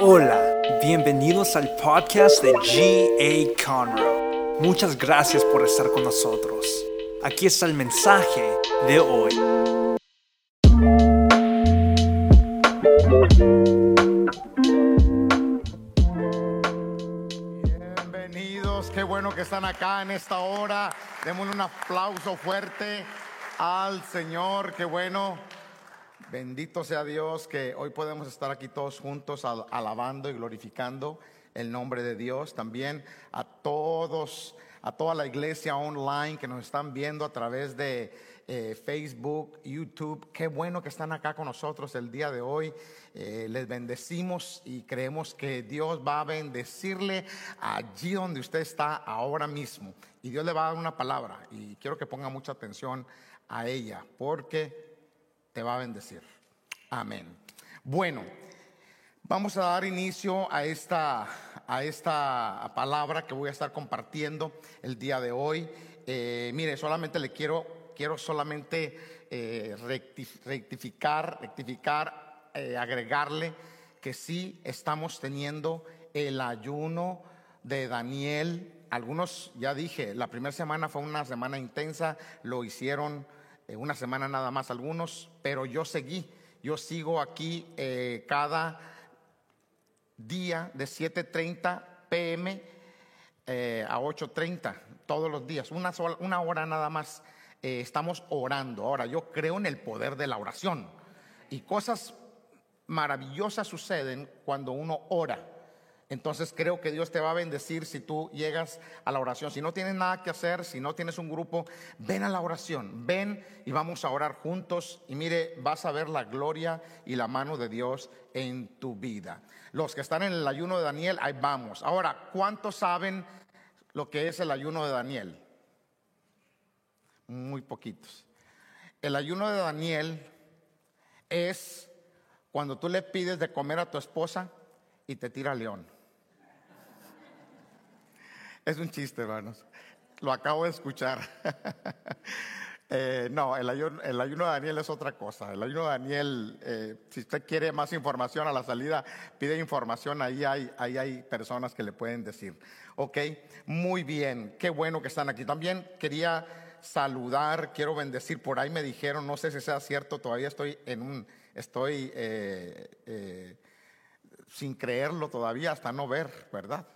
Hola, bienvenidos al podcast de G.A. Conroe. Muchas gracias por estar con nosotros. Aquí está el mensaje de hoy. Bienvenidos, qué bueno que están acá en esta hora. Démosle un aplauso fuerte al Señor, qué bueno. Bendito sea Dios que hoy podemos estar aquí todos juntos al- alabando y glorificando el nombre de Dios. También a todos, a toda la iglesia online que nos están viendo a través de eh, Facebook, YouTube. Qué bueno que están acá con nosotros el día de hoy. Eh, les bendecimos y creemos que Dios va a bendecirle allí donde usted está ahora mismo. Y Dios le va a dar una palabra. Y quiero que ponga mucha atención a ella porque te va a bendecir. Amén. Bueno, vamos a dar inicio a esta, a esta palabra que voy a estar compartiendo el día de hoy. Eh, mire, solamente le quiero, quiero solamente eh, rectif- rectificar, rectificar, eh, agregarle que sí estamos teniendo el ayuno de Daniel. Algunos, ya dije, la primera semana fue una semana intensa, lo hicieron una semana nada más algunos, pero yo seguí, yo sigo aquí eh, cada día de 7.30 pm eh, a 8.30, todos los días, una, sola- una hora nada más. eh, estamos orando. Ahora, yo creo en el poder de la oración y cosas maravillosas suceden cuando uno ora. Entonces creo que Dios te va a bendecir si tú llegas a la oración. Si no tienes nada que hacer, si no tienes un grupo, ven a la oración, ven y vamos a orar juntos. Y mire, vas a ver la gloria y la mano de Dios en tu vida. Los que están en el ayuno de Daniel, ahí vamos. Ahora, ¿cuántos saben lo que es el ayuno de Daniel? Muy poquitos. El ayuno de Daniel es cuando tú le pides de comer a tu esposa y te tira león. Es un chiste, hermanos. Lo acabo de escuchar. Eh, no, el ayuno, el ayuno de Daniel es otra cosa. El ayuno de Daniel, eh, si usted quiere más información a la salida, pide información. Ahí hay, ahí hay personas que le pueden decir. Ok, muy bien. Qué bueno que están aquí. También quería saludar, quiero bendecir. Por ahí me dijeron, no sé si sea cierto, todavía estoy en un, estoy eh, eh, sin creerlo todavía, hasta no ver, ¿verdad?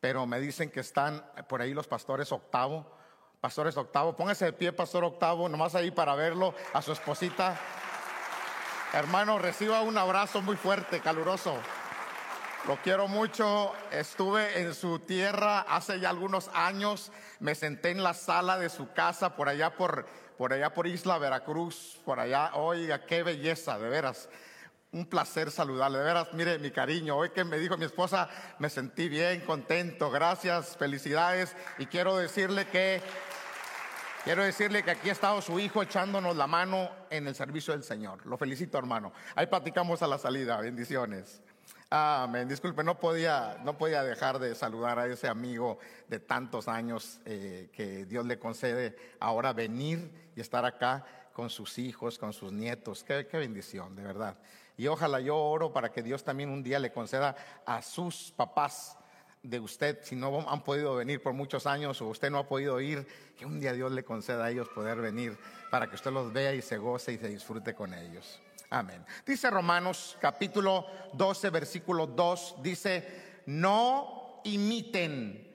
Pero me dicen que están por ahí los pastores octavo. Pastores octavo, póngase de pie, pastor octavo, nomás ahí para verlo, a su esposita. Hermano, reciba un abrazo muy fuerte, caluroso. Lo quiero mucho. Estuve en su tierra hace ya algunos años. Me senté en la sala de su casa por allá por, por allá por Isla Veracruz, por allá. Oiga, qué belleza, de veras. Un placer saludarle, de veras, mire mi cariño. Hoy que me dijo mi esposa, me sentí bien, contento. Gracias, felicidades. Y quiero decirle que Quiero decirle que aquí ha estado su hijo echándonos la mano en el servicio del Señor. Lo felicito, hermano. Ahí platicamos a la salida. Bendiciones. Amén. Disculpe, no podía, no podía dejar de saludar a ese amigo de tantos años eh, que Dios le concede ahora venir y estar acá con sus hijos, con sus nietos. Qué, qué bendición, de verdad. Y ojalá yo oro para que Dios también un día le conceda a sus papás de usted, si no han podido venir por muchos años o usted no ha podido ir, que un día Dios le conceda a ellos poder venir para que usted los vea y se goce y se disfrute con ellos. Amén. Dice Romanos capítulo 12, versículo 2, dice, no imiten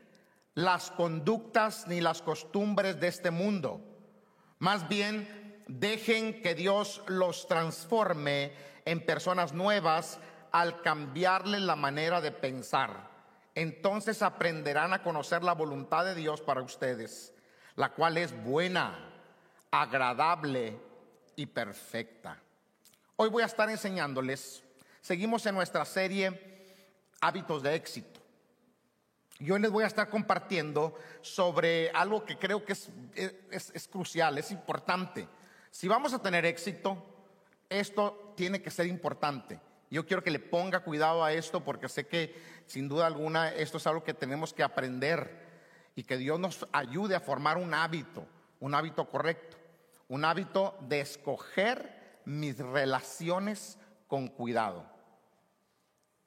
las conductas ni las costumbres de este mundo, más bien dejen que Dios los transforme en personas nuevas al cambiarle la manera de pensar entonces aprenderán a conocer la voluntad de Dios para ustedes, la cual es buena, agradable y perfecta. Hoy voy a estar enseñándoles, seguimos en nuestra serie Hábitos de éxito. Y hoy les voy a estar compartiendo sobre algo que creo que es, es, es crucial, es importante. Si vamos a tener éxito, esto tiene que ser importante. Yo quiero que le ponga cuidado a esto porque sé que sin duda alguna esto es algo que tenemos que aprender y que Dios nos ayude a formar un hábito, un hábito correcto, un hábito de escoger mis relaciones con cuidado.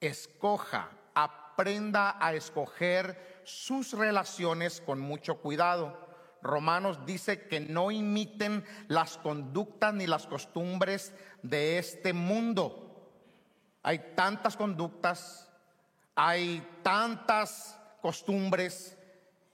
escoja, aprenda a escoger sus relaciones con mucho cuidado. Romanos dice que no imiten las conductas ni las costumbres de este mundo. Hay tantas conductas, hay tantas costumbres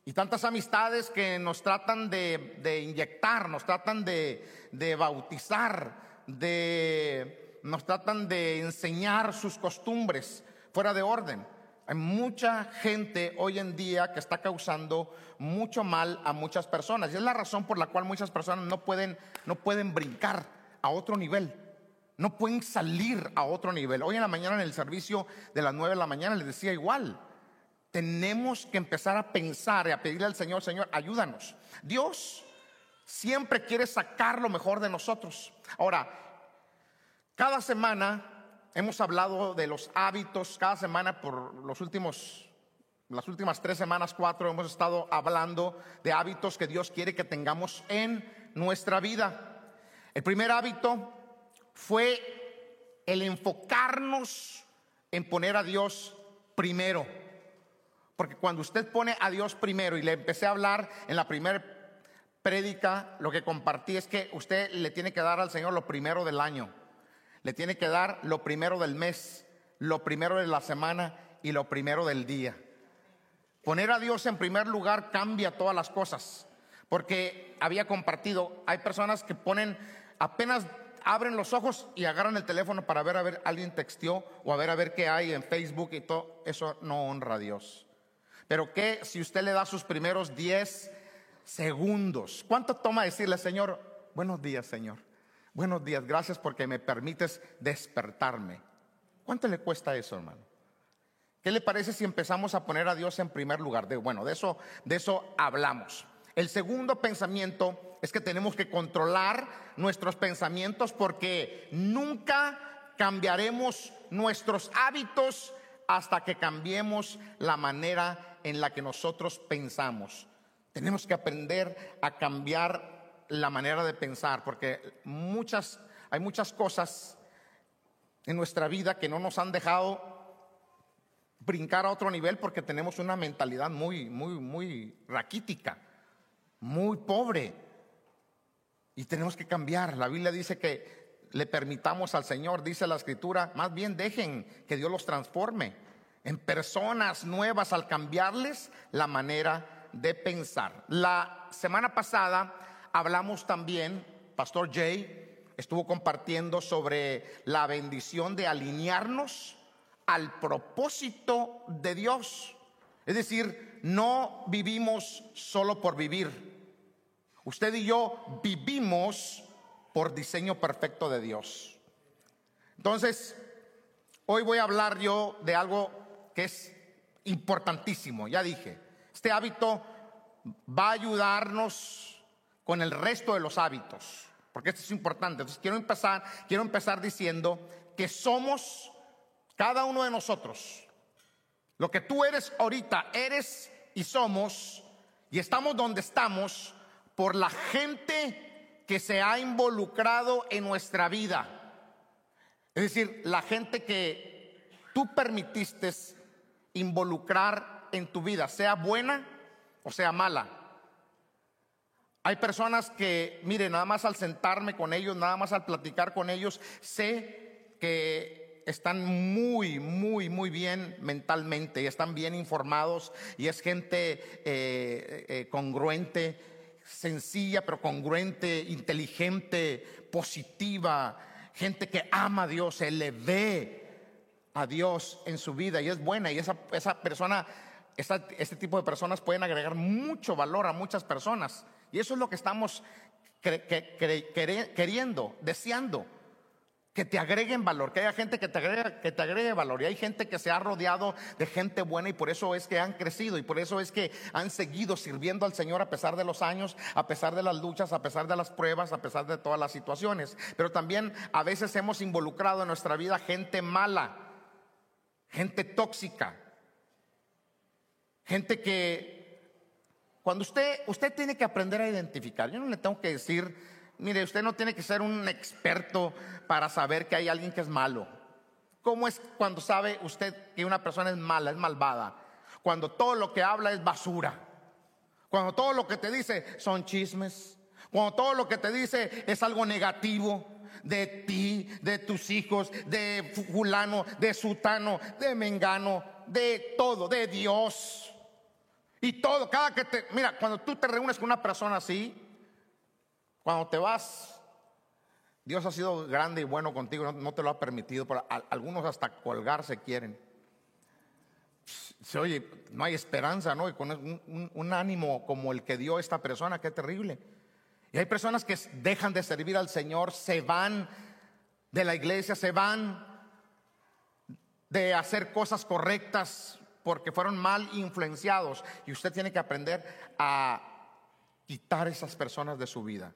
y tantas amistades que nos tratan de, inyectar, nos tratan de, de bautizar, de, nos tratan de enseñar sus costumbres fuera de orden. Hay mucha gente hoy en día que está causando mucho mal a muchas personas. Y es la razón por la cual muchas personas no pueden, no pueden brincar a otro nivel. No pueden salir a otro nivel. Hoy en la mañana en el servicio de las 9 de la mañana les decía igual. Tenemos que empezar a pensar y a pedirle al Señor, Señor, ayúdanos. Dios siempre quiere sacar lo mejor de nosotros. Ahora, cada semana hemos hablado de los hábitos cada semana por los últimos, las últimas tres semanas, cuatro, hemos estado hablando de hábitos que Dios quiere que tengamos en nuestra vida. El primer hábito fue el enfocarnos en poner a Dios primero. Porque cuando usted pone a Dios primero, y le empecé a hablar en la primera prédica, lo que compartí es que usted le tiene que dar al Señor lo primero del año le tiene que dar lo primero del mes, lo primero de la semana y lo primero del día. Poner a Dios en primer lugar cambia todas las cosas, porque había compartido, hay personas que ponen, apenas abren los ojos y agarran el teléfono para ver a ver alguien texteó o a ver a ver qué hay en Facebook y todo, eso no honra a Dios. Pero qué si usted le da sus primeros 10 segundos, ¿cuánto toma decirle, Señor, buenos días, Señor? Buenos días, gracias porque me permites despertarme. ¿Cuánto le cuesta eso, hermano? ¿Qué le parece si empezamos a poner a Dios en primer lugar? De, bueno, de eso, de eso hablamos. El segundo pensamiento es que tenemos que controlar nuestros pensamientos porque nunca cambiaremos nuestros hábitos hasta que cambiemos la manera en la que nosotros pensamos. Tenemos que aprender a cambiar la manera de pensar, porque muchas, hay muchas cosas en nuestra vida que no nos han dejado brincar a otro nivel porque tenemos una mentalidad muy, muy, muy raquítica, muy pobre. Y tenemos que cambiar. La Biblia dice que le permitamos al Señor, dice la Escritura, más bien dejen que Dios los transforme en personas nuevas al cambiarles la manera de pensar. La semana pasada hablamos también, Pastor Jay estuvo compartiendo sobre la bendición de alinearnos al propósito de Dios. Es decir, no vivimos solo por vivir. Usted y yo vivimos por diseño perfecto de Dios. Entonces, hoy voy a hablar yo de algo que es importantísimo. Ya dije, este hábito va a ayudarnos con el resto de los hábitos, porque esto es importante. Entonces quiero empezar, quiero empezar diciendo que somos cada uno de nosotros. Lo que tú eres ahorita, eres y somos y estamos donde estamos por la gente que se ha involucrado en nuestra vida. Es decir, la gente que tú permitiste involucrar en tu vida, sea buena o sea mala. Hay personas que, mire, nada más al sentarme con ellos, nada más al platicar con ellos, sé que están muy, muy, muy bien mentalmente y están bien informados y es gente eh, eh, congruente, sencilla pero congruente, inteligente, positiva, gente que ama a Dios, se le ve a Dios en su vida y es buena y esa, esa persona, este tipo de personas pueden agregar mucho valor a muchas personas. Y eso es lo que estamos queriendo, deseando. Que te agreguen valor, que haya gente que te, agregue, que te agregue valor. Y hay gente que se ha rodeado de gente buena y por eso es que han crecido y por eso es que han seguido sirviendo al Señor a pesar de los años, a pesar de las luchas, a pesar de las pruebas, a pesar de todas las situaciones. Pero también a veces hemos involucrado en nuestra vida gente mala, gente tóxica, gente que cuando usted, usted tiene que aprender a identificar, yo no le tengo que decir, mire, usted no tiene que ser un experto para saber que hay alguien que es malo. ¿Cómo es cuando sabe usted que una persona es mala, es malvada? Cuando todo lo que habla es basura. Cuando todo lo que te dice son chismes. Cuando todo lo que te dice es algo negativo de ti, de tus hijos, de fulano, de sutano, de mengano, de todo, de Dios. Y todo, cada que te, mira, cuando tú te reúnes con una persona así, cuando te vas, Dios ha sido grande y bueno contigo, no, te lo ha permitido, pero algunos hasta colgarse quieren. Se oye, no hay esperanza, ¿no? Y con un, ánimo como el que dio esta persona, qué terrible. Y hay personas que dejan de servir al Señor, se van de la iglesia, se van de hacer cosas correctas porque fueron mal influenciados. Y usted tiene que aprender a quitar esas personas de su vida.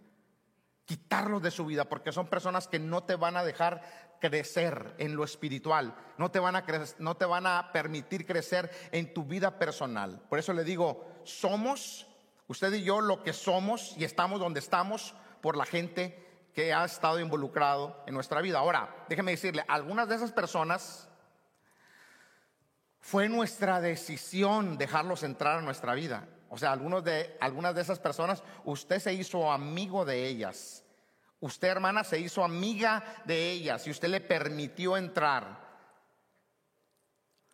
Quitarlos de su vida porque son personas que no te van a dejar crecer en lo espiritual, no te van a no te van a permitir crecer en tu vida personal. Por eso le digo, somos Usted y yo lo que somos y estamos donde estamos por la gente que ha estado involucrado en nuestra vida. Ahora, déjeme decirle, algunas de esas personas fue nuestra decisión dejarlos entrar a nuestra vida. O sea, de, algunas de esas personas, usted se hizo amigo de ellas. Usted, hermana, se hizo amiga de ellas y usted le permitió entrar.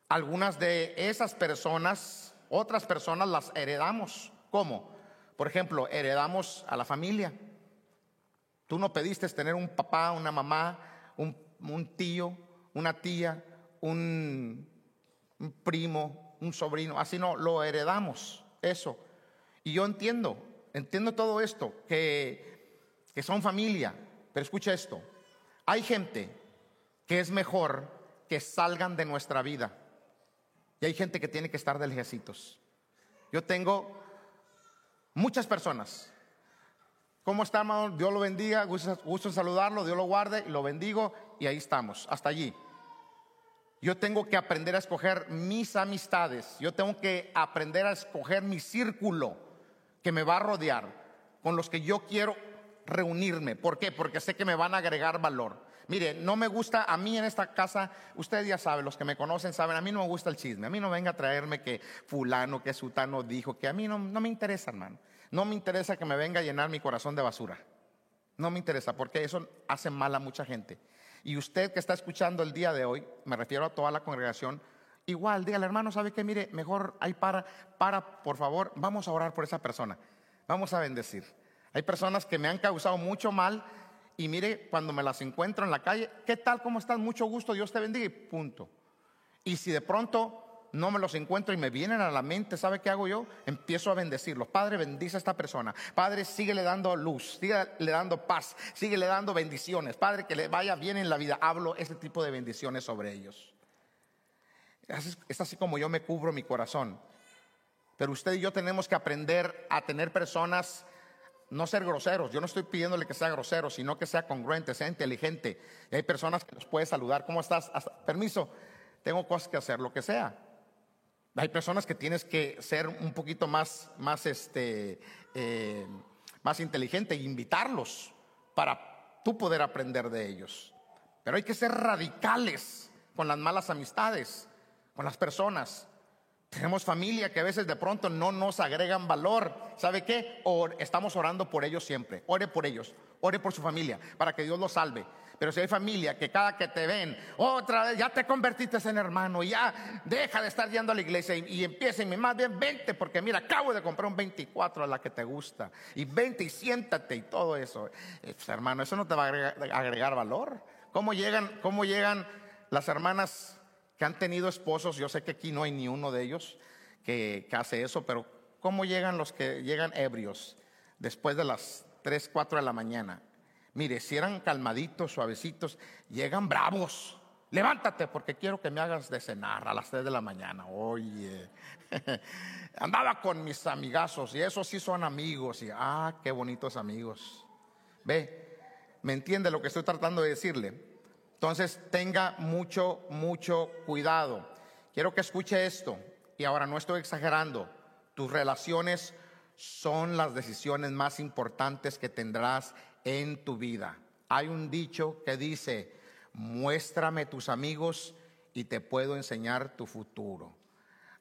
Algunas de esas personas, otras personas las heredamos. ¿Cómo? Por ejemplo, heredamos a la familia. Tú no pediste tener un papá, una mamá, un, tío, una tía, un, primo, un sobrino. Así no, lo heredamos. Eso. Y yo entiendo, entiendo todo esto, que, que son familia. Pero escucha esto. Hay gente que es mejor que salgan de nuestra vida. Y hay gente que tiene que estar de lejecitos. Yo tengo Muchas personas. ¿Cómo está, hermano? Dios lo bendiga, gusto, gusto saludarlo, Dios lo guarde, lo bendigo y ahí estamos, hasta allí. Yo tengo que aprender a escoger mis amistades, yo tengo que aprender a escoger mi círculo que me va a rodear, con los que yo quiero reunirme. ¿Por qué? Porque sé que me van a agregar valor. Mire, no me gusta, a mí en esta casa, ustedes ya saben, los que me conocen saben, a mí no me gusta el chisme, a mí no venga a traerme que fulano, que sutano dijo, que a mí no, no me interesa, hermano. No me interesa que me venga a llenar mi corazón de basura. No me interesa, porque eso hace mal a mucha gente. Y usted que está escuchando el día de hoy, me refiero a toda la congregación, igual, dígale, hermano, ¿sabe qué? Mire, mejor ahí para, para, por favor, vamos a orar por esa persona. Vamos a bendecir. Hay personas que me han causado mucho mal y mire, cuando me las encuentro en la calle, ¿qué tal? ¿Cómo estás? Mucho gusto, Dios te bendiga y punto. Y si de pronto no me los encuentro y me vienen a la mente, ¿sabe qué hago yo? Empiezo a bendecirlos. Padre, bendice a esta persona. Padre, síguele dando luz, síguele dando paz, síguele dando bendiciones. Padre, que le vaya bien en la vida. Hablo este tipo de bendiciones sobre ellos. Es así como yo me cubro mi corazón. Pero usted y yo tenemos que aprender a tener personas no ser groseros. Yo no estoy pidiéndole que sea grosero, sino que sea congruente, sea inteligente. Y hay personas que los puede saludar. ¿Cómo estás? permiso, tengo cosas que hacer, lo que sea. Hay personas que tienes que ser un poquito más, más, este, eh, más inteligente e invitarlos para tú poder aprender de ellos. Pero hay que ser radicales con las malas amistades, con las personas. Tenemos familia que a veces de pronto no nos agregan valor. ¿Sabe qué? estamos orando por ellos siempre. Ore por ellos. Ore por su familia para que Dios los salve. Pero si hay familia que cada que te ven, otra vez ya te convertiste en hermano, ya deja de estar yendo a la iglesia y, y empieza, y más bien vente, porque mira, acabo de comprar un 24 a la que te gusta, y vente y siéntate y todo eso. Eh, pues, hermano, eso no te va a agregar, valor. ¿Cómo llegan, cómo llegan las hermanas que han tenido esposos, yo sé que aquí no hay ni uno de ellos que, hace eso, pero ¿cómo llegan los que llegan ebrios después de las 3, 4 de la mañana? Mire, si eran calmaditos, suavecitos, llegan bravos. Levántate porque quiero que me hagas de cenar a las 3 de la mañana. Oye, andaba con mis amigazos y esos sí son amigos. Y ah, qué bonitos amigos. Ve, ¿me entiende lo que estoy tratando de decirle? Entonces tenga mucho, mucho cuidado. Quiero que escuche esto. Y ahora no estoy exagerando. Tus relaciones son las decisiones más importantes que tendrás en tu vida. Hay un dicho que dice, muéstrame tus amigos y te puedo enseñar tu futuro.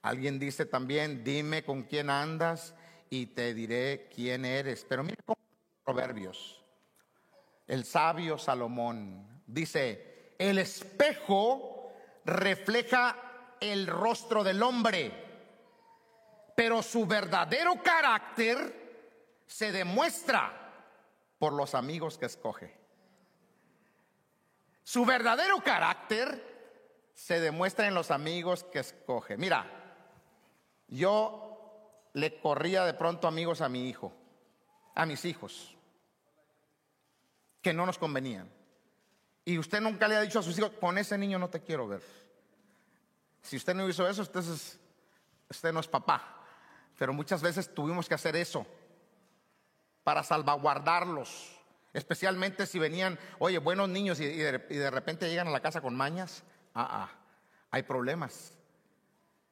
Alguien dice también, dime con quién andas y te diré quién eres. Pero mira cómo Proverbios. El sabio Salomón dice, el espejo refleja el rostro del hombre, pero su verdadero carácter se demuestra por los amigos que escoge. Su verdadero carácter se demuestra en los amigos que escoge. Mira, yo le corría de pronto amigos a mi hijo, a mis hijos, que no nos convenían. Y usted nunca le ha dicho a sus hijos, con ese niño no te quiero ver. Si usted no hizo eso, entonces usted no es papá. Pero muchas veces tuvimos que hacer eso para salvaguardarlos. Especialmente si venían, oye, buenos niños y, de, repente llegan a la casa con mañas. Ah, ah, hay problemas.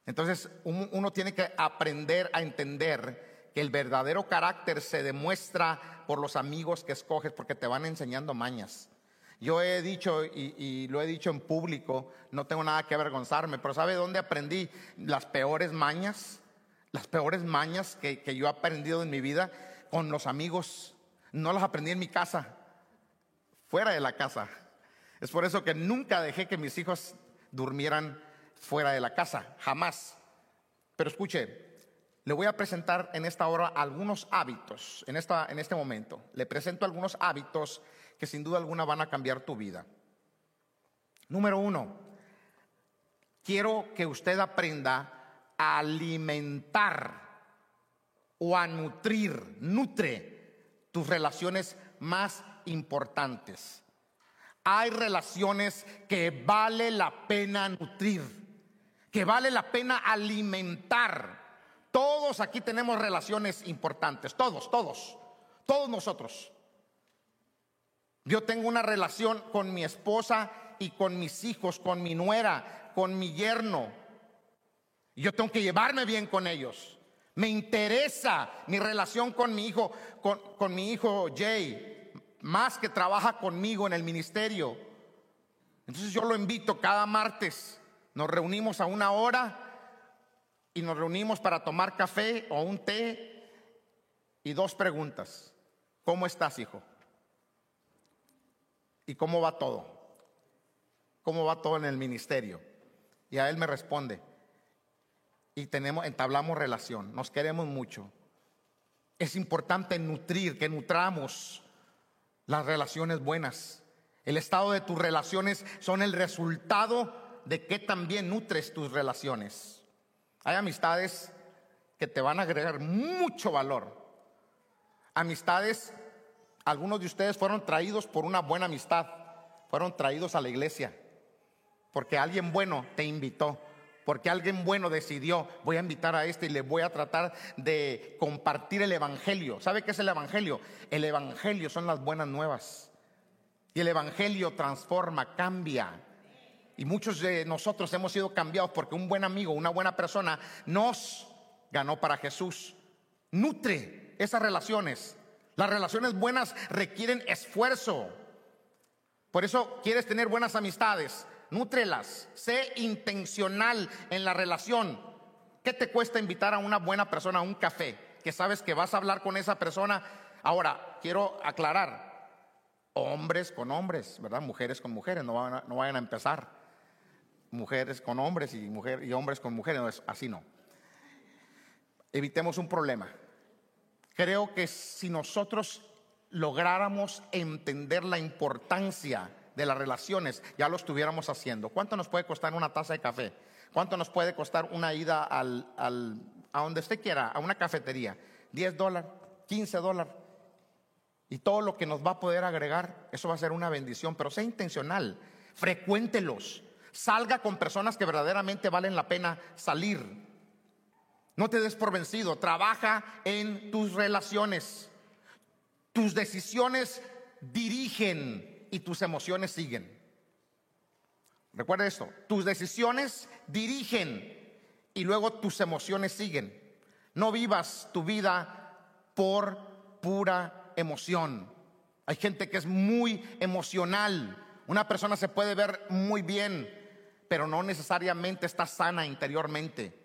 Entonces uno tiene que aprender a entender que el verdadero carácter se demuestra por los amigos que escoges porque te van enseñando mañas. Yo he dicho y, lo he dicho en público, no tengo nada que avergonzarme, pero ¿sabe dónde aprendí las peores mañas? Las peores mañas que, que yo he aprendido en mi vida con los amigos. No las aprendí en mi casa, fuera de la casa. Es por eso que nunca dejé que mis hijos durmieran fuera de la casa, jamás. Pero escuche, le voy a presentar en esta hora algunos hábitos, en, esta, en este momento. Le presento algunos hábitos que sin duda alguna van a cambiar tu vida. Número uno, quiero que usted aprenda alimentar o a nutrir, nutre tus relaciones más importantes. Hay relaciones que vale la pena nutrir, que vale la pena alimentar. Todos aquí tenemos relaciones importantes, todos, todos, todos nosotros. Yo tengo una relación con mi esposa y con mis hijos, con mi nuera, con mi yerno. Yo tengo que llevarme bien con ellos. Me interesa mi relación con mi hijo, con, con mi hijo Jay, más que trabaja conmigo en el ministerio. Entonces yo lo invito cada martes. Nos reunimos a una hora y nos reunimos para tomar café o un té y dos preguntas. ¿Cómo estás, hijo? ¿Y cómo va todo? ¿Cómo va todo en el ministerio? Y a él me responde. Y tenemos, entablamos relación, nos queremos mucho. Es importante nutrir, que nutramos las relaciones buenas. El estado de tus relaciones son el resultado de que también nutres tus relaciones. Hay amistades que te van a agregar mucho valor. Amistades algunos de ustedes fueron traídos por una buena amistad, fueron traídos a la iglesia, porque alguien bueno te invitó, porque alguien bueno decidió, voy a invitar a este y le voy a tratar de compartir el Evangelio. ¿Sabe qué es el Evangelio? El Evangelio son las buenas nuevas. Y el Evangelio transforma, cambia. Y muchos de nosotros hemos sido cambiados porque un buen amigo, una buena persona nos ganó para Jesús. Nutre esas relaciones las relaciones buenas requieren esfuerzo. Por eso quieres tener buenas amistades, nútrelas, sé intencional en la relación. ¿Qué te cuesta invitar a una buena persona a un café? Que sabes que vas a hablar con esa persona. Ahora, quiero aclarar, hombres con hombres, ¿verdad? Mujeres con mujeres, no, van a, no vayan a empezar. Mujeres con hombres y, mujer, y hombres con mujeres, así no. Evitemos un problema. Creo que si nosotros lográramos entender la importancia de las relaciones, ya lo estuviéramos haciendo. ¿Cuánto nos puede costar una taza de café? ¿Cuánto nos puede costar una ida al, a donde usted quiera, a una cafetería? 10 dólares, 15 dólares. Y todo lo que nos va a poder agregar, eso va a ser una bendición, pero sea intencional, frecuéntelos, salga con personas que verdaderamente valen la pena salir. No te des por vencido, trabaja en tus relaciones. Tus decisiones dirigen y tus emociones siguen. Recuerda esto, tus decisiones dirigen y luego tus emociones siguen. No vivas tu vida por pura emoción. Hay gente que es muy emocional. Una persona se puede ver muy bien, pero no necesariamente está sana interiormente,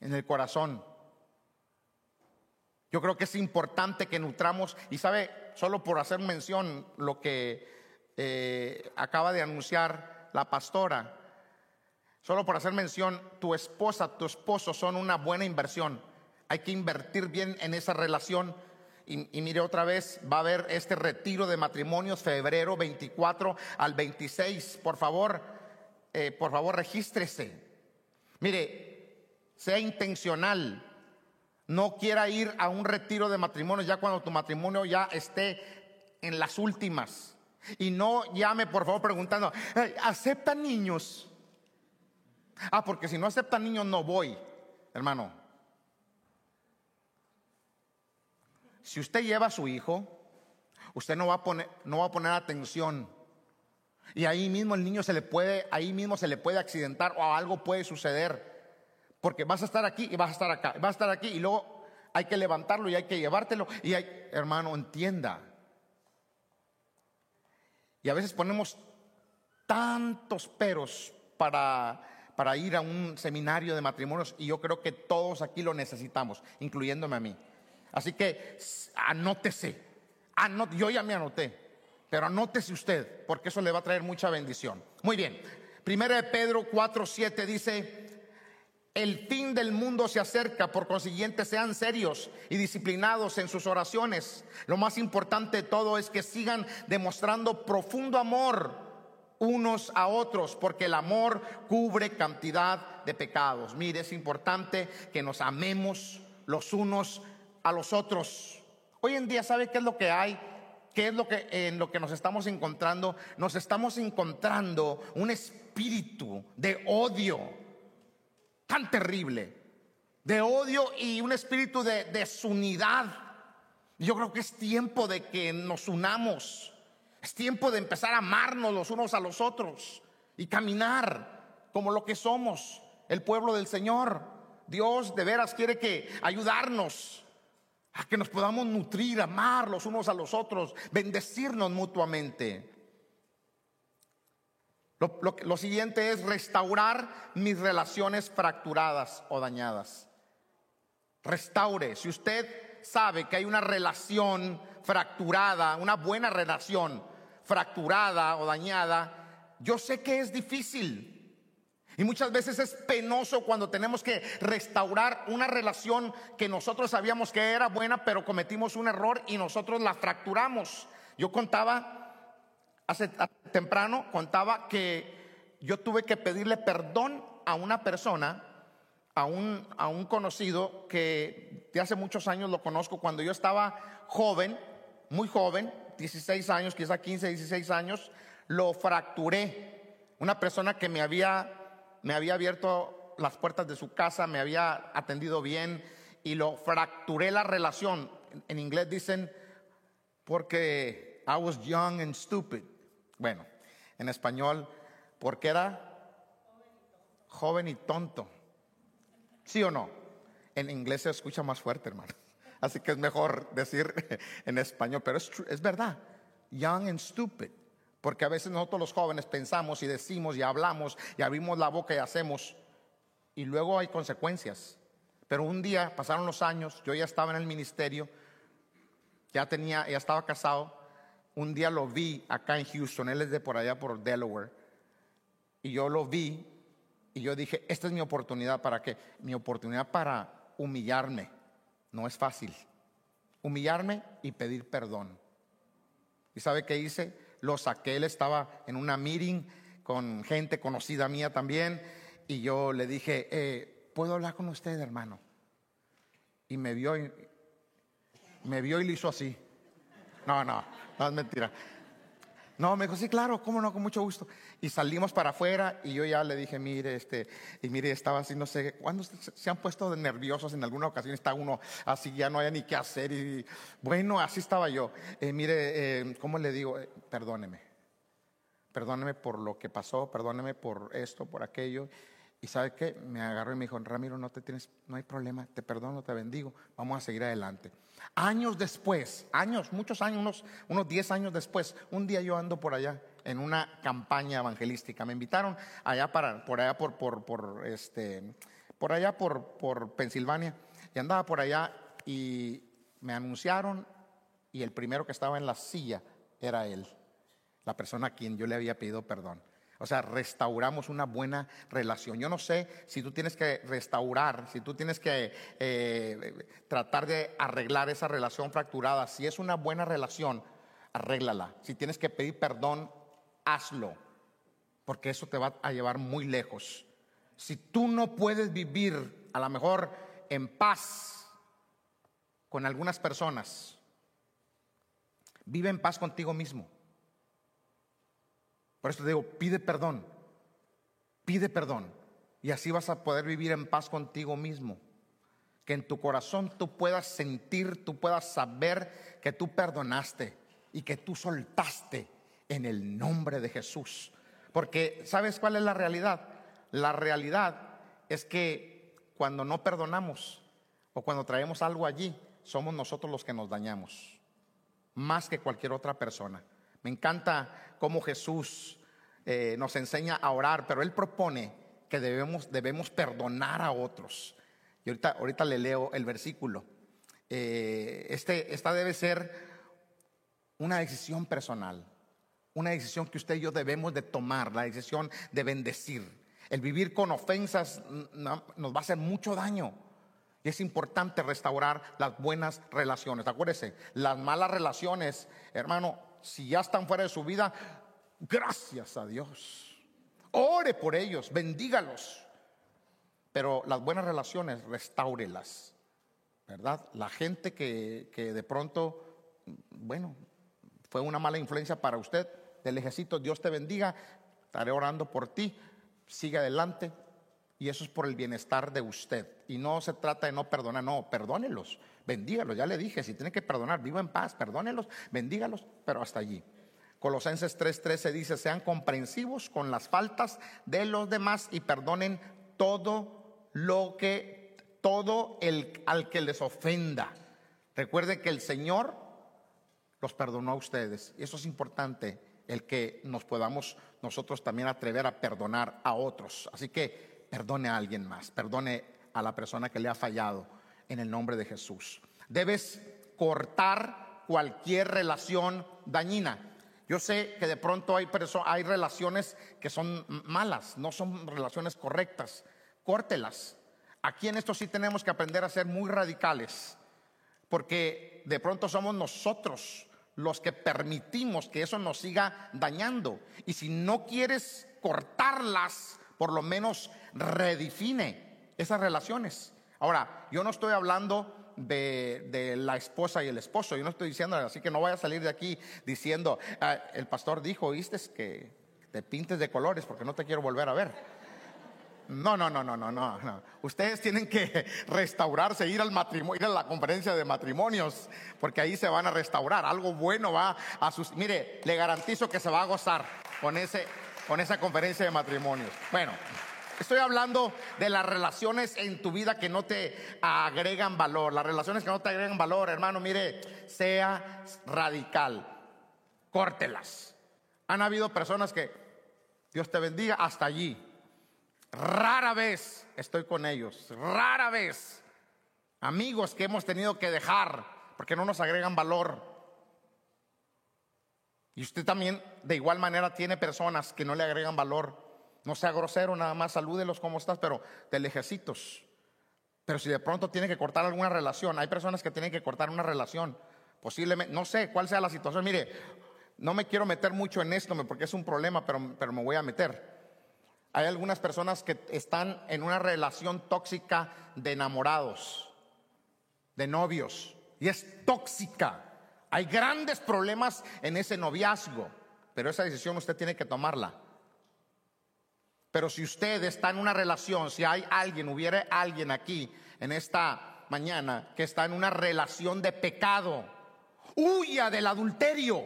en el corazón. Yo creo que es importante que nutramos, y sabe, solo por hacer mención lo que eh, acaba de anunciar la pastora, solo por hacer mención, tu esposa, tu esposo son una buena inversión. Hay que invertir bien en esa relación. Y, mire otra vez, va a haber este retiro de matrimonios febrero 24 al 26. Por favor, eh, por favor, regístrese. Mire, sea intencional no quiera ir a un retiro de matrimonio ya cuando tu matrimonio ya esté en las últimas. Y no llame, por favor, preguntando, ¿aceptan niños? Ah, porque si no aceptan niños no voy, hermano. Si usted lleva a su hijo, usted no va a poner, no va a poner atención. Y ahí mismo el niño se le puede, ahí mismo se le puede accidentar o algo puede suceder. Porque vas a estar aquí y vas a estar acá, vas a estar aquí y luego hay que levantarlo y hay que llevártelo. Y hay, hermano, entienda. Y a veces ponemos tantos peros para, para ir a un seminario de matrimonios y yo creo que todos aquí lo necesitamos, incluyéndome a mí. Así que anótese. yo ya me anoté, pero anótese usted, porque eso le va a traer mucha bendición. Muy bien. Primera de Pedro 4:7 dice, el fin del mundo se acerca, por consiguiente sean serios y disciplinados en sus oraciones. Lo más importante de todo es que sigan demostrando profundo amor unos a otros, porque el amor cubre cantidad de pecados. Mire, es importante que nos amemos los unos a los otros. Hoy en día, ¿sabe qué es lo que hay? ¿Qué es lo que en lo que nos estamos encontrando? Nos estamos encontrando un espíritu de odio tan terrible, de odio y un espíritu de desunidad. Yo creo que es tiempo de que nos unamos. Es tiempo de empezar a amarnos los unos a los otros y caminar como lo que somos, el pueblo del Señor. Dios de veras quiere que ayudarnos a que nos podamos nutrir, amar los unos a los otros, bendecirnos mutuamente. Lo, siguiente es restaurar mis relaciones fracturadas o dañadas. Restaure. Si usted sabe que hay una relación fracturada, una buena relación fracturada o dañada, yo sé que es difícil. Y muchas veces es penoso cuando tenemos que restaurar una relación que nosotros sabíamos que era buena, pero cometimos un error y nosotros la fracturamos. Yo contaba hace temprano contaba que yo tuve que pedirle perdón a una persona, a un, a un conocido que de hace muchos años lo conozco, cuando yo estaba joven, muy joven, 16 años, quizá 15, 16 años, lo fracturé. Una persona que me había, me había abierto las puertas de su casa, me había atendido bien y lo fracturé la relación. En inglés dicen, porque I was young and stupid. Bueno, en español, porque era joven y tonto. ¿Sí o no? En inglés se escucha más fuerte, hermano. Así que es mejor decir en español, pero es, es verdad. Young and stupid. Porque a veces nosotros los jóvenes pensamos y decimos y hablamos y abrimos la boca y hacemos y luego hay consecuencias. Pero un día pasaron los años, yo ya estaba en el ministerio, ya tenía, ya estaba casado un día lo vi acá en Houston, él es de por allá por Delaware, y yo lo vi y yo dije, esta es mi oportunidad para qué? Mi oportunidad para humillarme. No es fácil. Humillarme y pedir perdón. ¿Y sabe qué hice? Lo saqué, él estaba en una meeting con gente conocida mía también, y yo le dije, eh, ¿puedo hablar con usted, hermano? Y me vio y me vio y le hizo así. No, no, no es mentira. No, me dijo, sí, claro, cómo no, con mucho gusto. Y salimos para afuera y yo ya le dije, mire, este, y mire, estaba así, no sé, ¿cuándo se han puesto nerviosos? En alguna ocasión está uno así, ya no hay ni qué hacer. Y bueno, así estaba yo. Eh, mire, eh, ¿cómo le digo? Eh, perdóneme. Perdóneme por lo que pasó, perdóneme por esto, por aquello. Y sabe qué, me agarró y me dijo, Ramiro, no te tienes, no hay problema, te perdono, te bendigo, vamos a seguir adelante. Años después, años, muchos años, unos, unos 10 años después, un día yo ando por allá en una campaña evangelística. Me invitaron allá para, por allá por, por, por este, por allá por, por Pensilvania. Y andaba por allá y me anunciaron y el primero que estaba en la silla era él, la persona a quien yo le había pedido perdón. O sea, restauramos una buena relación. Yo no sé si tú tienes que restaurar, si tú tienes que eh, tratar de arreglar esa relación fracturada. Si es una buena relación, arréglala. Si tienes que pedir perdón, hazlo. Porque eso te va a llevar muy lejos. Si tú no puedes vivir a lo mejor en paz con algunas personas, vive en paz contigo mismo. Por eso te digo, pide perdón, pide perdón. Y así vas a poder vivir en paz contigo mismo. Que en tu corazón tú puedas sentir, tú puedas saber que tú perdonaste y que tú soltaste en el nombre de Jesús. Porque ¿sabes cuál es la realidad? La realidad es que cuando no perdonamos o cuando traemos algo allí, somos nosotros los que nos dañamos, más que cualquier otra persona. Me encanta cómo Jesús eh, nos enseña a orar, pero Él propone que debemos, debemos perdonar a otros. Y ahorita, ahorita le leo el versículo. Eh, este, esta debe ser una decisión personal, una decisión que usted y yo debemos de tomar, la decisión de bendecir. El vivir con ofensas nos va a hacer mucho daño. Y es importante restaurar las buenas relaciones. Acuérdese, las malas relaciones, hermano, si ya están fuera de su vida, gracias a Dios. Ore por ellos, bendígalos. Pero las buenas relaciones, restáurelas. ¿Verdad? La gente que, que de pronto, bueno, fue una mala influencia para usted, del ejército, Dios te bendiga, estaré orando por ti, sigue adelante. Y eso es por el bienestar de usted. Y no se trata de no perdonar, no, perdónelos, bendígalos. Ya le dije, si tiene que perdonar, viva en paz, perdónelos, bendígalos, pero hasta allí. Colosenses 3:13 dice, sean comprensivos con las faltas de los demás y perdonen todo lo que, todo el al que les ofenda. Recuerde que el Señor los perdonó a ustedes. Y eso es importante, el que nos podamos nosotros también atrever a perdonar a otros. Así que perdone a alguien más, perdone a la persona que le ha fallado en el nombre de Jesús. Debes cortar cualquier relación dañina. Yo sé que de pronto hay, hay relaciones que son malas, no son relaciones correctas. Córtelas. Aquí en esto sí tenemos que aprender a ser muy radicales, porque de pronto somos nosotros los que permitimos que eso nos siga dañando. Y si no quieres cortarlas, por lo menos redefine esas relaciones. Ahora, yo no estoy hablando de, la esposa y el esposo, yo no estoy diciendo, así que no voy a salir de aquí diciendo, ah, el pastor dijo, oíste que te pintes de colores porque no te quiero volver a ver. No, no, no, no, no, no, Ustedes tienen que restaurarse, ir al matrimonio, ir a la conferencia de matrimonios, porque ahí se van a restaurar. Algo bueno va a sus. Mire, le garantizo que se va a gozar con ese con esa conferencia de matrimonios. Bueno, estoy hablando de las relaciones en tu vida que no te agregan valor, las relaciones que no te agregan valor, hermano, mire, sea radical, córtelas. Han habido personas que, Dios te bendiga, hasta allí. Rara vez estoy con ellos, rara vez. Amigos que hemos tenido que dejar porque no nos agregan valor. Y usted también de igual manera tiene personas que no le agregan valor. No sea grosero, nada más salúdelos como estás, pero de lejecitos. Pero si de pronto tiene que cortar alguna relación, hay personas que tienen que cortar una relación, posiblemente, no sé cuál sea la situación. Mire, no me quiero meter mucho en esto porque es un problema, pero, pero me voy a meter. Hay algunas personas que están en una relación tóxica de enamorados, de novios, y es tóxica. Hay grandes problemas en ese noviazgo, pero esa decisión usted tiene que tomarla. Pero si usted está en una relación, si hay alguien, hubiera alguien aquí en esta mañana que está en una relación de pecado, huya del adulterio.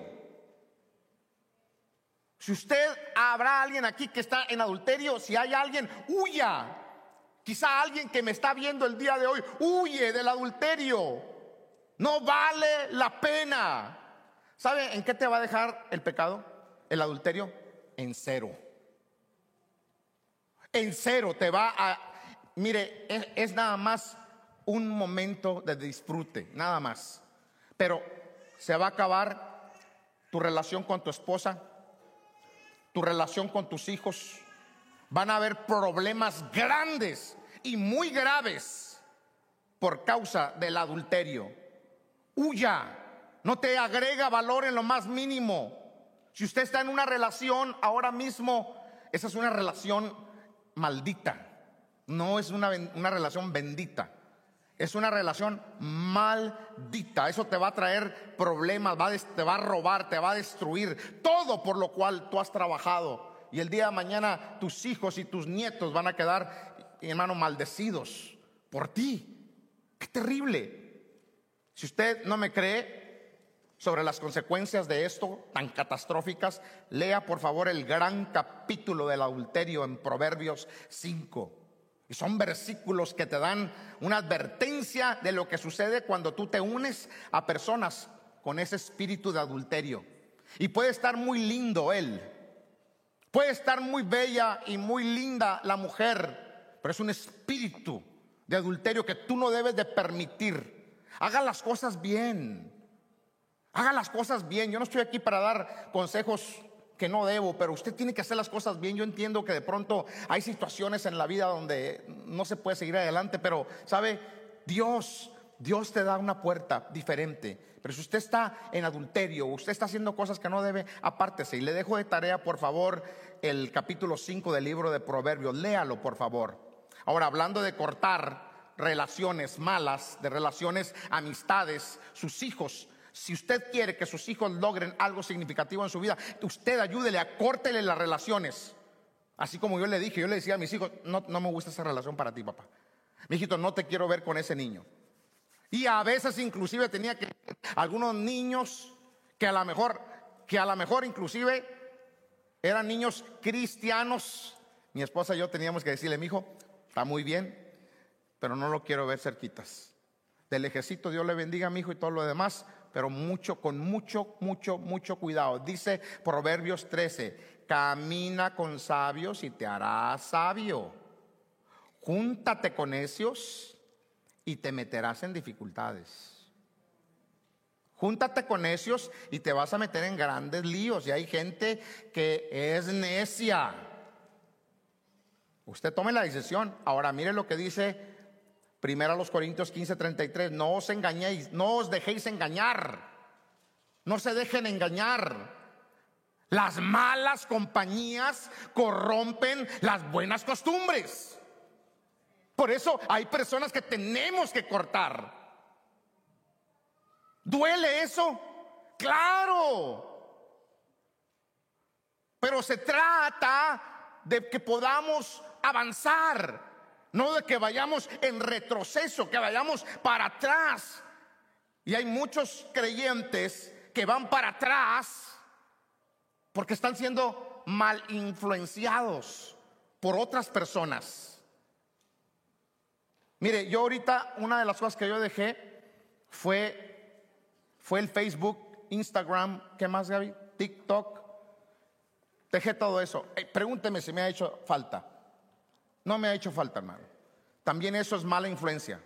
Si usted habrá alguien aquí que está en adulterio, si hay alguien, huya. Quizá alguien que me está viendo el día de hoy, huye del adulterio. No vale la pena. ¿Sabe en qué te va a dejar el pecado? El adulterio en cero. En cero te va a... Mire, es, nada más un momento de disfrute, nada más. Pero se va a acabar tu relación con tu esposa, tu relación con tus hijos. Van a haber problemas grandes y muy graves por causa del adulterio. Huya, no te agrega valor en lo más mínimo. Si usted está en una relación ahora mismo, esa es una relación maldita, no es una, una relación bendita. Es una relación maldita. Eso te va a traer problemas, va te va a robar, te va a destruir. Todo por lo cual tú has trabajado. Y el día de mañana tus hijos y tus nietos van a quedar, hermano, maldecidos por ti. Qué terrible. Si usted no me cree sobre las consecuencias de esto tan catastróficas, lea por favor el gran capítulo del adulterio en Proverbios 5. Y son versículos que te dan una advertencia de lo que sucede cuando tú te unes a personas con ese espíritu de adulterio. Y puede estar muy lindo él, puede estar muy bella y muy linda la mujer, pero es un espíritu de adulterio que tú no debes de permitir. Haga las cosas bien. Haga las cosas bien. Yo no estoy aquí para dar consejos que no debo, pero usted tiene que hacer las cosas bien. Yo entiendo que de pronto hay situaciones en la vida donde no se puede seguir adelante, pero sabe, Dios, Dios te da una puerta diferente. Pero si usted está en adulterio, usted está haciendo cosas que no debe, apártese. Y le dejo de tarea, por favor, el capítulo 5 del libro de Proverbios. Léalo, por favor. Ahora, hablando de cortar relaciones malas, de relaciones, amistades, sus hijos si usted quiere que sus hijos logren algo significativo en su vida, usted ayúdele, acórtele las relaciones. Así como yo le dije, yo le decía a mis hijos, no, no me gusta esa relación para ti, papá. Mi hijito, no te quiero ver con ese niño. Y a veces inclusive tenía que algunos niños que a lo mejor, que a lo mejor inclusive eran niños cristianos. Mi esposa y yo teníamos que decirle, mi hijo, está muy bien, pero no lo quiero ver cerquitas. Del ejército Dios le bendiga a mi hijo y todo lo demás, pero mucho, con mucho, mucho, mucho cuidado. Dice Proverbios 13, camina con sabios y te harás sabio. Júntate con necios y te meterás en dificultades. Júntate con necios y te vas a meter en grandes líos. Y hay gente que es necia. Usted tome la decisión. Ahora mire lo que dice Primero a los Corintios 15, 33, no os engañéis, no os dejéis engañar, no se dejen engañar. Las malas compañías corrompen las buenas costumbres. Por eso hay personas que tenemos que cortar. ¿Duele eso? Claro. Pero se trata de que podamos avanzar. No de que vayamos en retroceso, que vayamos para atrás. Y hay muchos creyentes que van para atrás porque están siendo mal influenciados por otras personas. Mire, yo ahorita una de las cosas que yo dejé fue, fue el Facebook, Instagram, ¿qué más Gaby? TikTok. Dejé todo eso. pregúnteme si me ha hecho falta. No me ha hecho falta, hermano. También eso es mala influencia.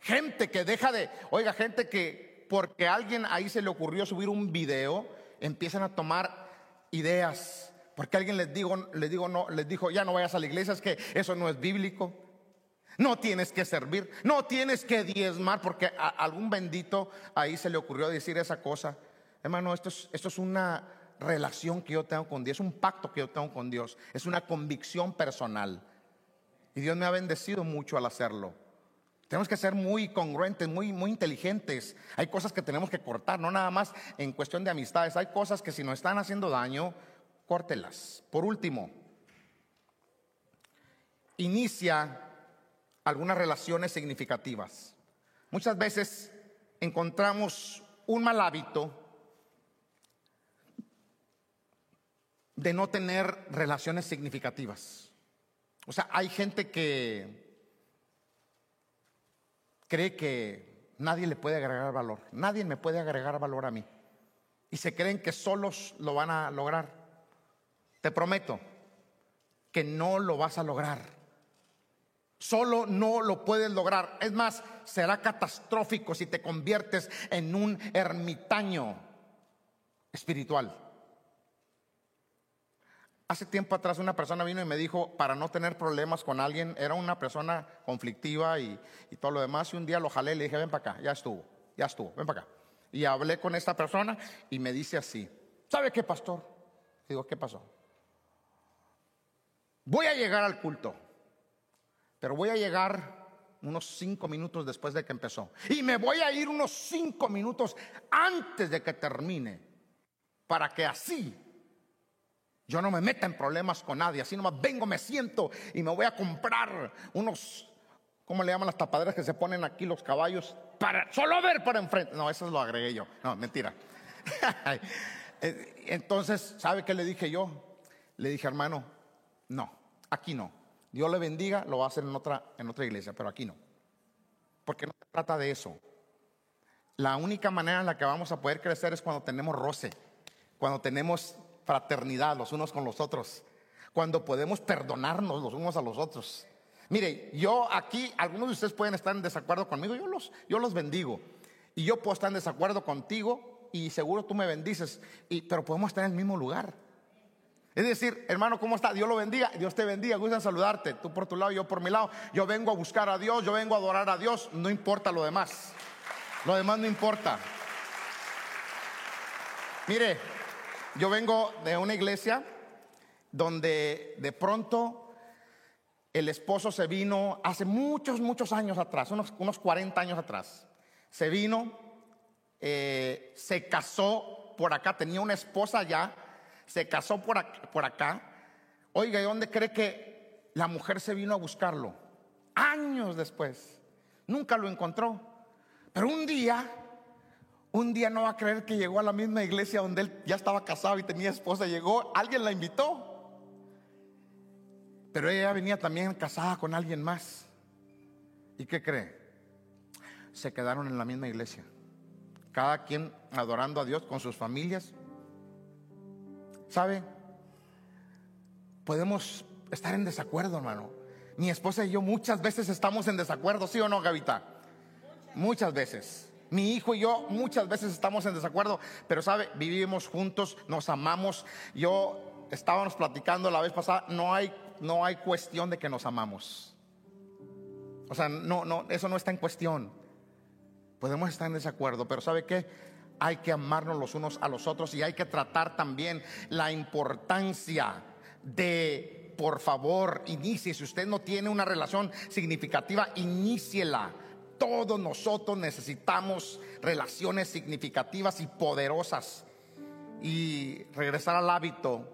Gente que deja de, oiga, gente que porque a alguien ahí se le ocurrió subir un video, empiezan a tomar ideas. Porque alguien les digo, les digo no, les dijo, ya no vayas a la iglesia, es que eso no es bíblico. No tienes que servir, no tienes que diezmar, porque a algún bendito ahí se le ocurrió decir esa cosa. Hermano, esto es, esto es una relación que yo tengo con Dios, es un pacto que yo tengo con Dios, es una convicción personal. Y Dios me ha bendecido mucho al hacerlo. Tenemos que ser muy congruentes, muy, muy inteligentes. Hay cosas que tenemos que cortar, no nada más en cuestión de amistades. Hay cosas que si nos están haciendo daño, córtelas. Por último, inicia algunas relaciones significativas. Muchas veces encontramos un mal hábito de no tener relaciones significativas. O sea, hay gente que cree que nadie le puede agregar valor. Nadie me puede agregar valor a mí. Y se creen que solos lo van a lograr. Te prometo que no lo vas a lograr. Solo no lo puedes lograr. Es más, será catastrófico si te conviertes en un ermitaño espiritual. Hace tiempo atrás una persona vino y me dijo, para no tener problemas con alguien, era una persona conflictiva y, todo lo demás, y un día lo jalé y le dije, ven para acá, ya estuvo, ya estuvo, ven para acá. Y hablé con esta persona y me dice así, ¿sabe qué, pastor? Digo, ¿qué pasó? Voy a llegar al culto, pero voy a llegar unos cinco minutos después de que empezó. Y me voy a ir unos cinco minutos antes de que termine, para que así yo no me meta en problemas con nadie, así nomás vengo, me siento y me voy a comprar unos, ¿cómo le llaman las tapaderas que se ponen aquí los caballos? Para solo ver para enfrente. No, eso lo agregué yo. No, mentira. Eh, entonces, ¿sabe qué le dije yo? Le dije, hermano, no, aquí no. Dios le bendiga, lo va a hacer en otra, en otra iglesia, pero aquí no. Porque no se trata de eso. La única manera en la que vamos a poder crecer es cuando tenemos roce, cuando tenemos fraternidad los unos con los otros, cuando podemos perdonarnos los unos a los otros. Mire, yo aquí, algunos de ustedes pueden estar en desacuerdo conmigo, yo los, yo los bendigo. Y yo puedo estar en desacuerdo contigo y seguro tú me bendices, y, pero podemos estar en el mismo lugar. Es decir, hermano, ¿cómo está? Dios lo bendiga, Dios te bendiga, gusta saludarte, tú por tu lado, yo por mi lado. Yo vengo a buscar a Dios, yo vengo a adorar a Dios, no importa lo demás. Lo demás no importa. Mire, yo vengo de una iglesia donde de pronto el esposo se vino hace muchos, muchos años atrás, unos, unos 40 años atrás. Se vino, eh, se casó por acá, tenía una esposa allá, se casó por acá, por acá. Oiga, ¿y dónde cree que la mujer se vino a buscarlo? Años después. Nunca lo encontró. Pero un día un día no va a creer que llegó a la misma iglesia donde él ya estaba casado y tenía esposa. Llegó, alguien la invitó. Pero ella venía también casada con alguien más. ¿Y qué cree? Se quedaron en la misma iglesia. Cada quien adorando a Dios con sus familias. ¿Sabe? Podemos estar en desacuerdo, hermano. Mi esposa y yo muchas veces estamos en desacuerdo, ¿sí o no, Gavita? Muchas veces. Mi hijo y yo muchas veces estamos en desacuerdo, pero sabe, vivimos juntos, nos amamos. Yo estábamos platicando la vez pasada, no hay, no hay cuestión de que nos amamos. O sea, no, no, eso no está en cuestión. Podemos estar en desacuerdo, pero ¿sabe qué? Hay que amarnos los unos a los otros y hay que tratar también la importancia de, por favor, inicie. Si usted no tiene una relación significativa, iníciela todos nosotros necesitamos relaciones significativas y poderosas y regresar al hábito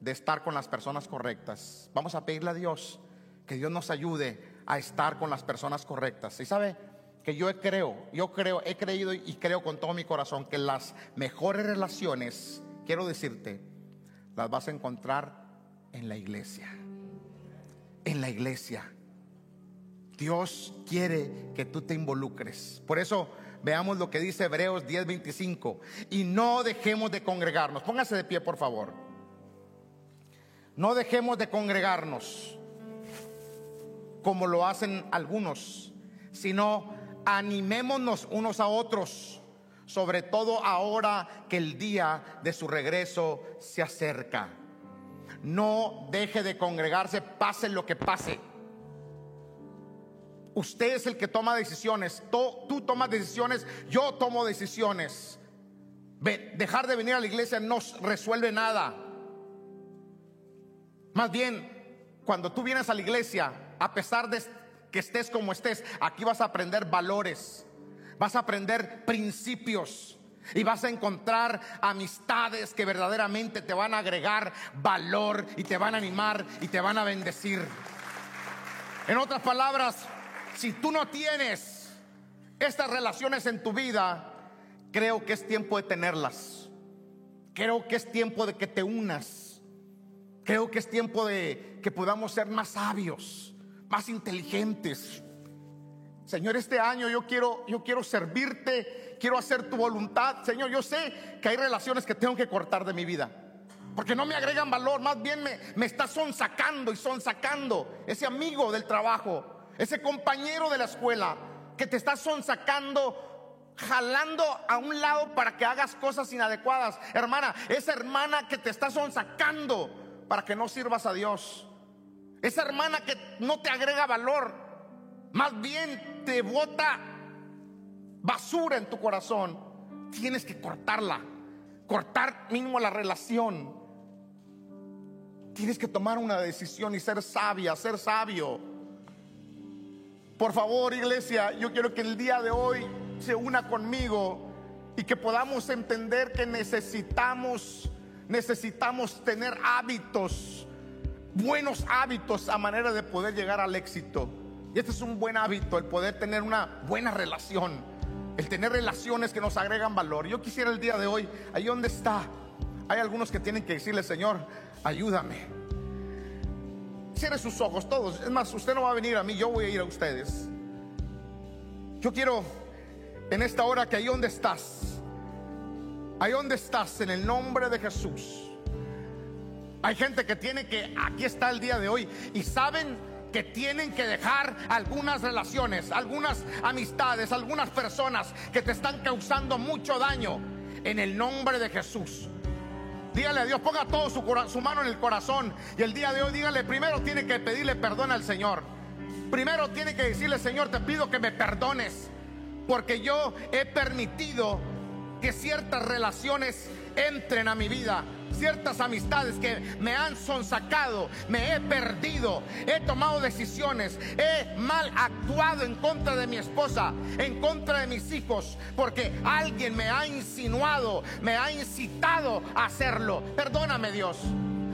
de estar con las personas correctas. Vamos a pedirle a Dios que Dios nos ayude a estar con las personas correctas. Y sabe que yo creo, yo creo, he creído y creo con todo mi corazón que las mejores relaciones, quiero decirte, las vas a encontrar en la iglesia. En la iglesia. Dios quiere que tú te involucres. Por eso veamos lo que dice Hebreos 10:25. Y no dejemos de congregarnos. Póngase de pie, por favor. No dejemos de congregarnos como lo hacen algunos, sino animémonos unos a otros, sobre todo ahora que el día de su regreso se acerca. No deje de congregarse, pase lo que pase. Usted es el que toma decisiones. Tú, tomas decisiones, yo tomo decisiones. Dejar de venir a la iglesia no resuelve nada. Más bien, cuando tú vienes a la iglesia, a pesar de que estés como estés, aquí vas a aprender valores, vas a aprender principios y vas a encontrar amistades que verdaderamente te van a agregar valor y te van a animar y te van a bendecir. En otras palabras, si tú no tienes estas relaciones en tu vida, creo que es tiempo de tenerlas. Creo que es tiempo de que te unas. Creo que es tiempo de que podamos ser más sabios, más inteligentes. Señor, este año yo quiero, yo quiero servirte, quiero hacer tu voluntad. Señor, yo sé que hay relaciones que tengo que cortar de mi vida. Porque no me agregan valor, más bien me, me está sonsacando y sonsacando ese amigo del trabajo, ese compañero de la escuela que te está sonsacando, jalando a un lado para que hagas cosas inadecuadas. Hermana, esa hermana que te está sonsacando para que no sirvas a Dios. Esa hermana que no te agrega valor, más bien te bota basura en tu corazón. Tienes que cortarla, cortar mínimo la relación. Tienes que tomar una decisión y ser sabia, ser sabio. Por favor, iglesia, yo quiero que el día de hoy se una conmigo y que podamos entender que necesitamos, necesitamos tener hábitos, buenos hábitos a manera de poder llegar al éxito. Y este es un buen hábito, el poder tener una buena relación, el tener relaciones que nos agregan valor. Yo quisiera el día de hoy, ahí donde está, hay algunos que tienen que decirle, Señor, ayúdame. Cierre sus ojos todos. Es más, usted no va a venir a mí, yo voy a ir a ustedes. Yo quiero en esta hora que ahí donde estás, ahí donde estás, en el nombre de Jesús. Hay gente que tiene que, aquí está el día de hoy, y saben que tienen que dejar algunas relaciones, algunas amistades, algunas personas que te están causando mucho daño en el nombre de Jesús. Dígale a Dios, ponga todo su, mano en el corazón. Y el día de hoy, dígale, primero tiene que pedirle perdón al Señor. Primero tiene que decirle, Señor, te pido que me perdones. Porque yo he permitido que ciertas relaciones entren a mi vida. Ciertas amistades que me han sonsacado, me he perdido, he tomado decisiones, he mal actuado en contra de mi esposa, en contra de mis hijos, porque alguien me ha insinuado, me ha incitado a hacerlo. Perdóname Dios.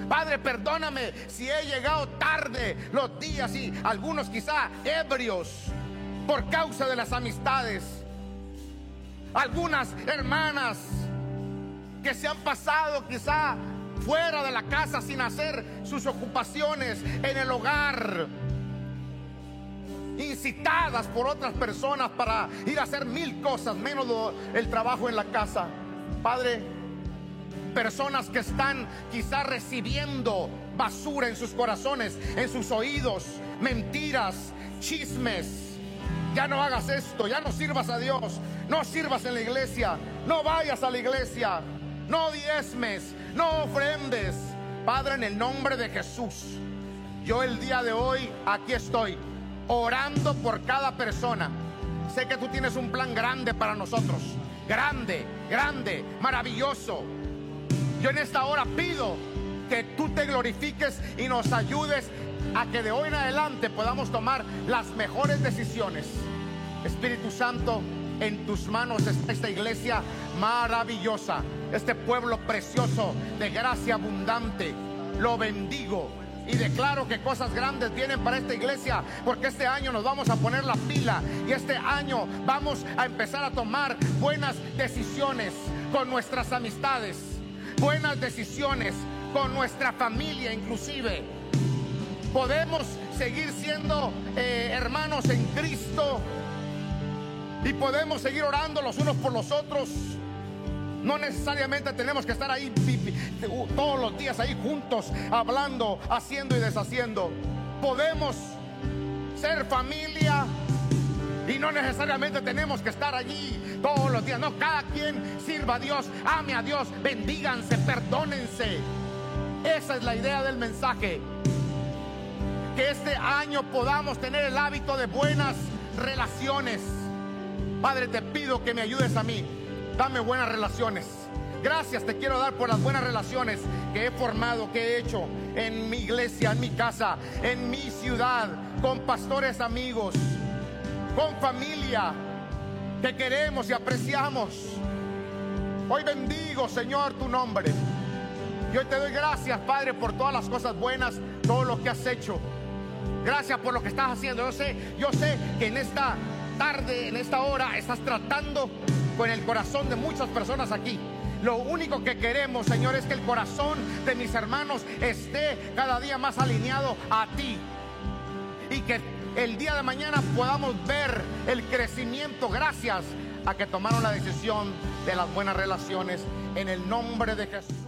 Padre, perdóname si he llegado tarde los días y algunos quizá ebrios por causa de las amistades. Algunas hermanas que se han pasado quizá fuera de la casa sin hacer sus ocupaciones en el hogar, incitadas por otras personas para ir a hacer mil cosas, menos el trabajo en la casa. Padre, personas que están quizá recibiendo basura en sus corazones, en sus oídos, mentiras, chismes. Ya no hagas esto, ya no sirvas a Dios, no sirvas en la iglesia, no vayas a la iglesia no diezmes, no ofrendes. Padre, en el nombre de Jesús, yo el día de hoy aquí estoy orando por cada persona. Sé que tú tienes un plan grande para nosotros. Grande, grande, maravilloso. Yo en esta hora pido que tú te glorifiques y nos ayudes a que de hoy en adelante podamos tomar las mejores decisiones. Espíritu Santo, en tus manos está esta iglesia maravillosa, este pueblo precioso de gracia abundante. Lo bendigo y declaro que cosas grandes vienen para esta iglesia, porque este año nos vamos a poner la pila y este año vamos a empezar a tomar buenas decisiones con nuestras amistades, buenas decisiones con nuestra familia inclusive. Podemos seguir siendo eh, hermanos en Cristo y podemos seguir orando los unos por los otros. No necesariamente tenemos que estar ahí todos los días ahí juntos, hablando, haciendo y deshaciendo. Podemos ser familia y no necesariamente tenemos que estar allí todos los días. No, cada quien sirva a Dios, ame a Dios, bendíganse, perdónense. Esa es la idea del mensaje. Que este año podamos tener el hábito de buenas relaciones Padre, te pido que me ayudes a mí. Dame buenas relaciones. Gracias te quiero dar por las buenas relaciones que he formado, que he hecho en mi iglesia, en mi casa, en mi ciudad, con pastores amigos, con familia que queremos y apreciamos. Hoy bendigo, Señor, tu nombre. Y hoy te doy gracias, Padre, por todas las cosas buenas, todo lo que has hecho. Gracias por lo que estás haciendo. Yo sé, yo sé que en esta tarde, en esta hora, estás tratando con el corazón de muchas personas aquí. Lo único que queremos, Señor, es que el corazón de mis hermanos esté cada día más alineado a ti. Y que el día de mañana podamos ver el crecimiento gracias a que tomaron la decisión de las buenas relaciones en el nombre de Jesús.